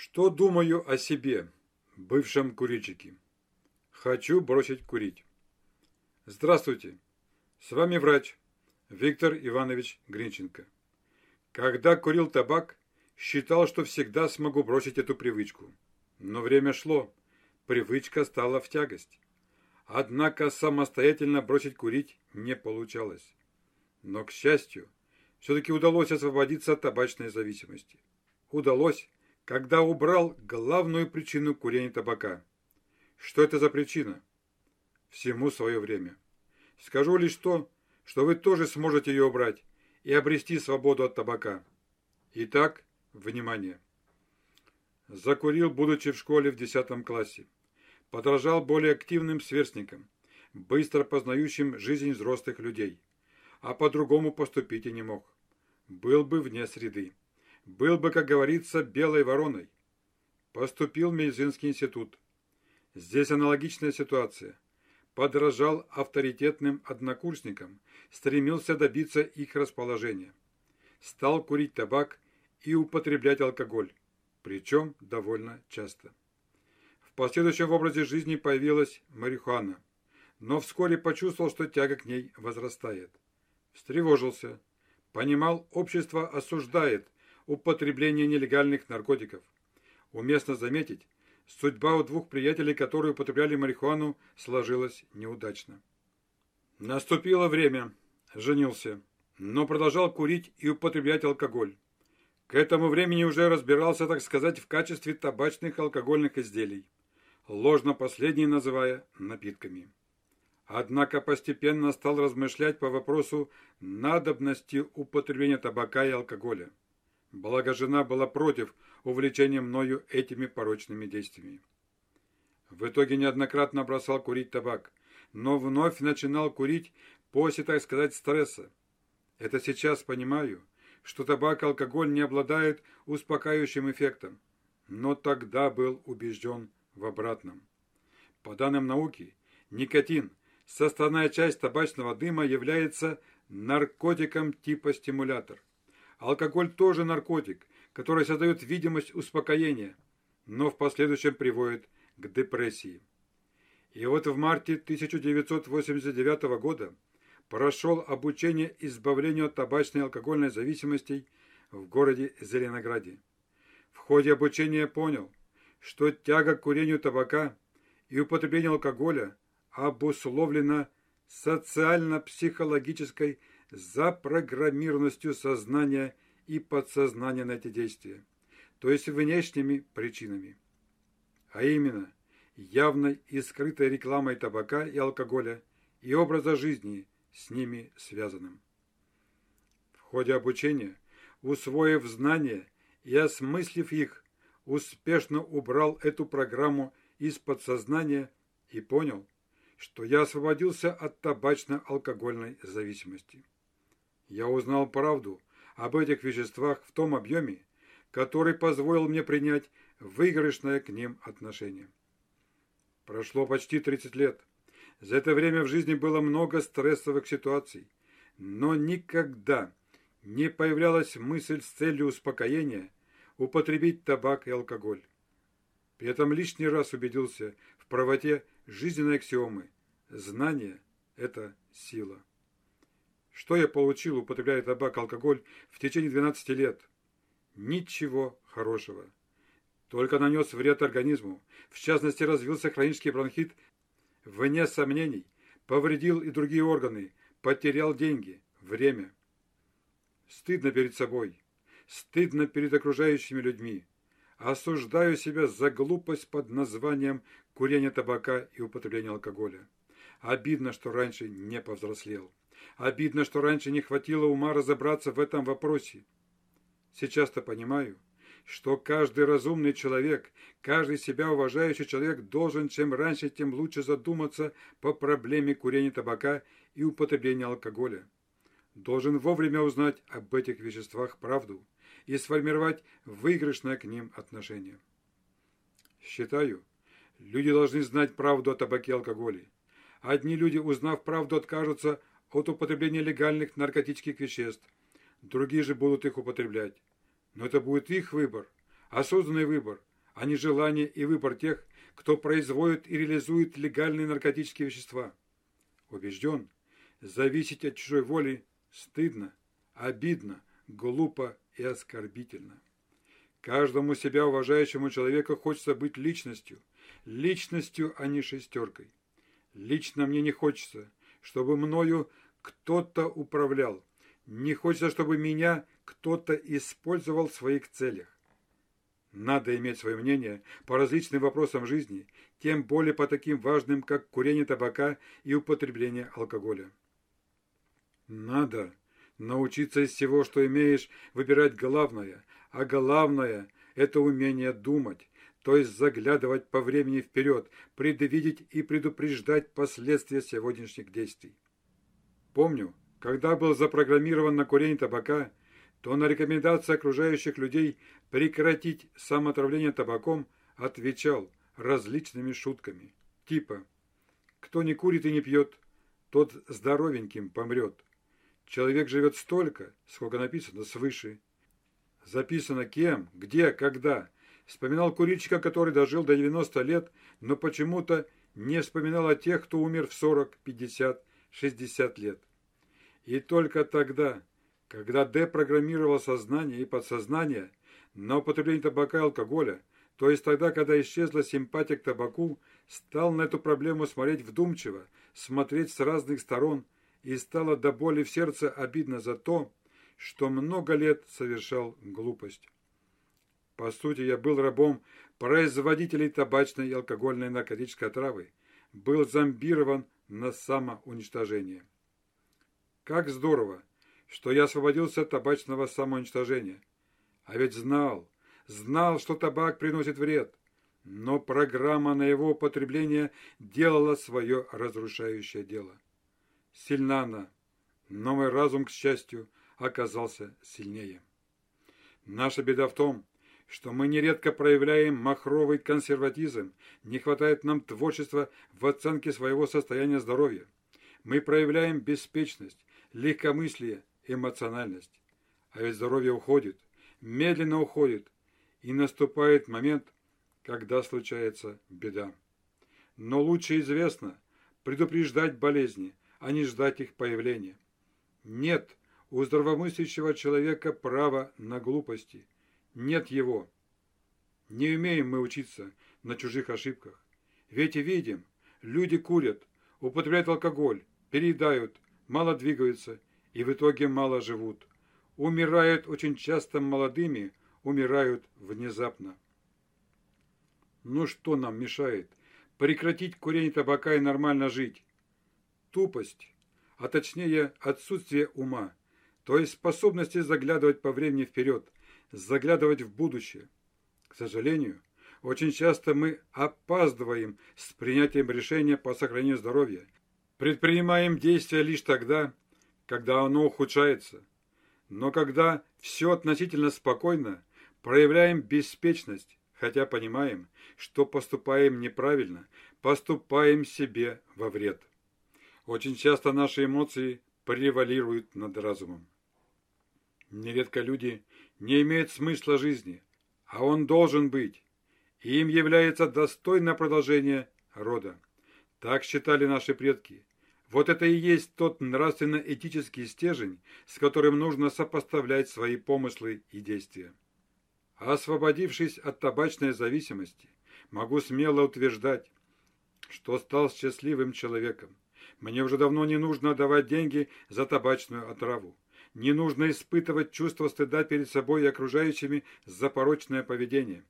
Что думаю о себе, бывшем курильщике? Хочу бросить курить. Здравствуйте, с вами врач Виктор Иванович Гринченко. Когда курил табак, считал, что всегда смогу бросить эту привычку. Но время шло, привычка стала в тягость. Однако самостоятельно бросить курить не получалось. Но, к счастью, все-таки удалось освободиться от табачной зависимости. Удалось, когда убрал главную причину курения табака. Что это за причина? Всему свое время. Скажу лишь то, что вы тоже сможете ее убрать и обрести свободу от табака. Итак, внимание. Закурил, будучи в школе в 10 классе. Подражал более активным сверстникам, быстро познающим жизнь взрослых людей. А по-другому поступить и не мог. Был бы вне среды был бы, как говорится, белой вороной. Поступил в медицинский институт. Здесь аналогичная ситуация. Подражал авторитетным однокурсникам, стремился добиться их расположения. Стал курить табак и употреблять алкоголь, причем довольно часто. В последующем образе жизни появилась марихуана, но вскоре почувствовал, что тяга к ней возрастает. Встревожился. Понимал, общество осуждает употребление нелегальных наркотиков. Уместно заметить, судьба у двух приятелей, которые употребляли марихуану, сложилась неудачно. Наступило время. Женился. Но продолжал курить и употреблять алкоголь. К этому времени уже разбирался, так сказать, в качестве табачных алкогольных изделий, ложно последние называя напитками. Однако постепенно стал размышлять по вопросу надобности употребления табака и алкоголя. Благо жена была против увлечения мною этими порочными действиями. В итоге неоднократно бросал курить табак, но вновь начинал курить после, так сказать, стресса. Это сейчас понимаю, что табак и алкоголь не обладают успокаивающим эффектом, но тогда был убежден в обратном. По данным науки, никотин, составная часть табачного дыма, является наркотиком типа стимулятор. Алкоголь тоже наркотик, который создает видимость успокоения, но в последующем приводит к депрессии. И вот в марте 1989 года прошел обучение избавлению от табачной и алкогольной зависимостей в городе Зеленограде. В ходе обучения понял, что тяга к курению табака и употреблению алкоголя обусловлена социально-психологической запрограммированностью сознания и подсознания на эти действия, то есть внешними причинами. А именно, явной и скрытой рекламой табака и алкоголя и образа жизни с ними связанным. В ходе обучения, усвоив знания и осмыслив их, успешно убрал эту программу из подсознания и понял, что я освободился от табачно-алкогольной зависимости я узнал правду об этих веществах в том объеме, который позволил мне принять выигрышное к ним отношение. Прошло почти 30 лет. За это время в жизни было много стрессовых ситуаций, но никогда не появлялась мысль с целью успокоения употребить табак и алкоголь. При этом лишний раз убедился в правоте жизненной аксиомы. Знание – это сила. Что я получил, употребляя табак алкоголь в течение 12 лет? Ничего хорошего. Только нанес вред организму. В частности, развился хронический бронхит. Вне сомнений, повредил и другие органы, потерял деньги, время. Стыдно перед собой, стыдно перед окружающими людьми. Осуждаю себя за глупость под названием курение табака и употребление алкоголя. Обидно, что раньше не повзрослел. Обидно, что раньше не хватило ума разобраться в этом вопросе. Сейчас-то понимаю, что каждый разумный человек, каждый себя уважающий человек должен чем раньше, тем лучше задуматься по проблеме курения табака и употребления алкоголя. Должен вовремя узнать об этих веществах правду и сформировать выигрышное к ним отношение. Считаю, люди должны знать правду о табаке и алкоголе. Одни люди, узнав правду, откажутся от употребления легальных наркотических веществ. Другие же будут их употреблять. Но это будет их выбор, осознанный выбор, а не желание и выбор тех, кто производит и реализует легальные наркотические вещества. Убежден, зависеть от чужой воли стыдно, обидно, глупо и оскорбительно. Каждому себя уважающему человеку хочется быть личностью, личностью, а не шестеркой. Лично мне не хочется, чтобы мною кто-то управлял. Не хочется, чтобы меня кто-то использовал в своих целях. Надо иметь свое мнение по различным вопросам жизни, тем более по таким важным, как курение табака и употребление алкоголя. Надо научиться из всего, что имеешь, выбирать главное, а главное – это умение думать, то есть заглядывать по времени вперед, предвидеть и предупреждать последствия сегодняшних действий. Помню, когда был запрограммирован на курение табака, то на рекомендации окружающих людей прекратить самоотравление табаком отвечал различными шутками. Типа «Кто не курит и не пьет, тот здоровеньким помрет». Человек живет столько, сколько написано свыше. Записано кем, где, когда. Вспоминал курильщика, который дожил до 90 лет, но почему-то не вспоминал о тех, кто умер в 40, 50, 60 лет. И только тогда, когда депрограммировал сознание и подсознание на употребление табака и алкоголя, то есть тогда, когда исчезла симпатия к табаку, стал на эту проблему смотреть вдумчиво, смотреть с разных сторон, и стало до боли в сердце обидно за то, что много лет совершал глупость. По сути, я был рабом производителей табачной и алкогольной наркотической отравы, был зомбирован на самоуничтожение. Как здорово, что я освободился от табачного самоуничтожения. А ведь знал, знал, что табак приносит вред, но программа на его употребление делала свое разрушающее дело. Сильна она, но мой разум, к счастью, оказался сильнее. Наша беда в том, что мы нередко проявляем махровый консерватизм, не хватает нам творчества в оценке своего состояния здоровья. Мы проявляем беспечность, легкомыслие, эмоциональность. А ведь здоровье уходит, медленно уходит, и наступает момент, когда случается беда. Но лучше известно предупреждать болезни, а не ждать их появления. Нет у здравомыслящего человека права на глупости. Нет его. Не умеем мы учиться на чужих ошибках. Ведь и видим, люди курят, употребляют алкоголь, переедают, мало двигаются и в итоге мало живут. Умирают очень часто молодыми, умирают внезапно. Ну что нам мешает прекратить курение табака и нормально жить? Тупость, а точнее отсутствие ума, то есть способности заглядывать по времени вперед, заглядывать в будущее. К сожалению, очень часто мы опаздываем с принятием решения по сохранению здоровья, предпринимаем действия лишь тогда, когда оно ухудшается. Но когда все относительно спокойно, проявляем беспечность, хотя понимаем, что поступаем неправильно, поступаем себе во вред. Очень часто наши эмоции превалируют над разумом. Нередко люди не имеют смысла жизни, а он должен быть, и им является достойное продолжение рода. Так считали наши предки. Вот это и есть тот нравственно-этический стержень, с которым нужно сопоставлять свои помыслы и действия. Освободившись от табачной зависимости, могу смело утверждать, что стал счастливым человеком. Мне уже давно не нужно давать деньги за табачную отраву. Не нужно испытывать чувство стыда перед собой и окружающими за порочное поведение.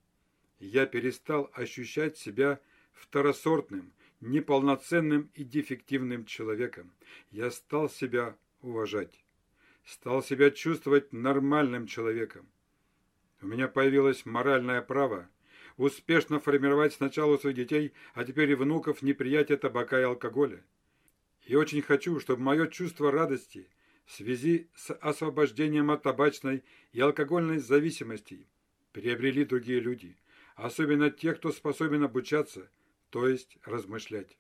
Я перестал ощущать себя второсортным, неполноценным и дефективным человеком. Я стал себя уважать. Стал себя чувствовать нормальным человеком. У меня появилось моральное право успешно формировать сначала у своих детей, а теперь и внуков неприятие табака и алкоголя. И очень хочу, чтобы мое чувство радости в связи с освобождением от табачной и алкогольной зависимости приобрели другие люди, особенно те, кто способен обучаться – то есть размышлять.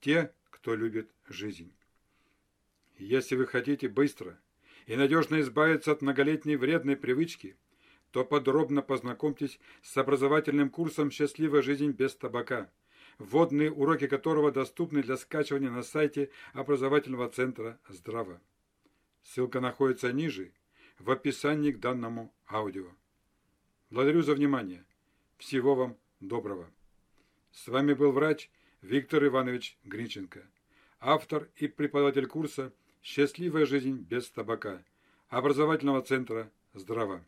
Те, кто любит жизнь. Если вы хотите быстро и надежно избавиться от многолетней вредной привычки, то подробно познакомьтесь с образовательным курсом «Счастливая жизнь без табака», вводные уроки которого доступны для скачивания на сайте образовательного центра «Здраво». Ссылка находится ниже, в описании к данному аудио. Благодарю за внимание. Всего вам доброго. С вами был врач Виктор Иванович Гринченко, автор и преподаватель курса «Счастливая жизнь без табака» образовательного центра «Здраво».